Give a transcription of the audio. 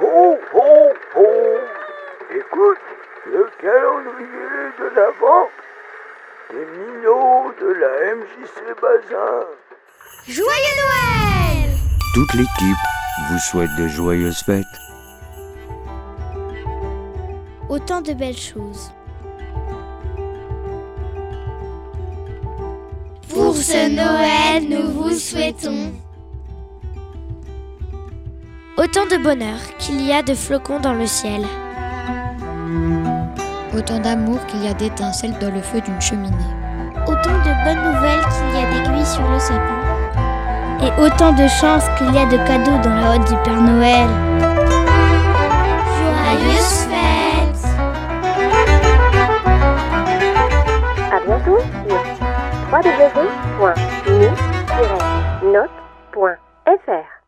Ho, ho, ho Écoute le calendrier de l'Avent des minots de la MJC Bazin. Joyeux Noël Toute l'équipe vous souhaite de joyeuses fêtes. Autant de belles choses. Pour ce Noël, nous vous souhaitons autant de bonheur qu'il y a de flocons dans le ciel. Autant d'amour qu'il y a d'étincelles dans le feu d'une cheminée. Autant de bonnes nouvelles qu'il y a d'aiguilles sur le sapin. Et autant de chance qu'il y a de cadeaux dans la hotte du Père Noël. Joyeuses fêtes À bientôt sur www.nu-note.fr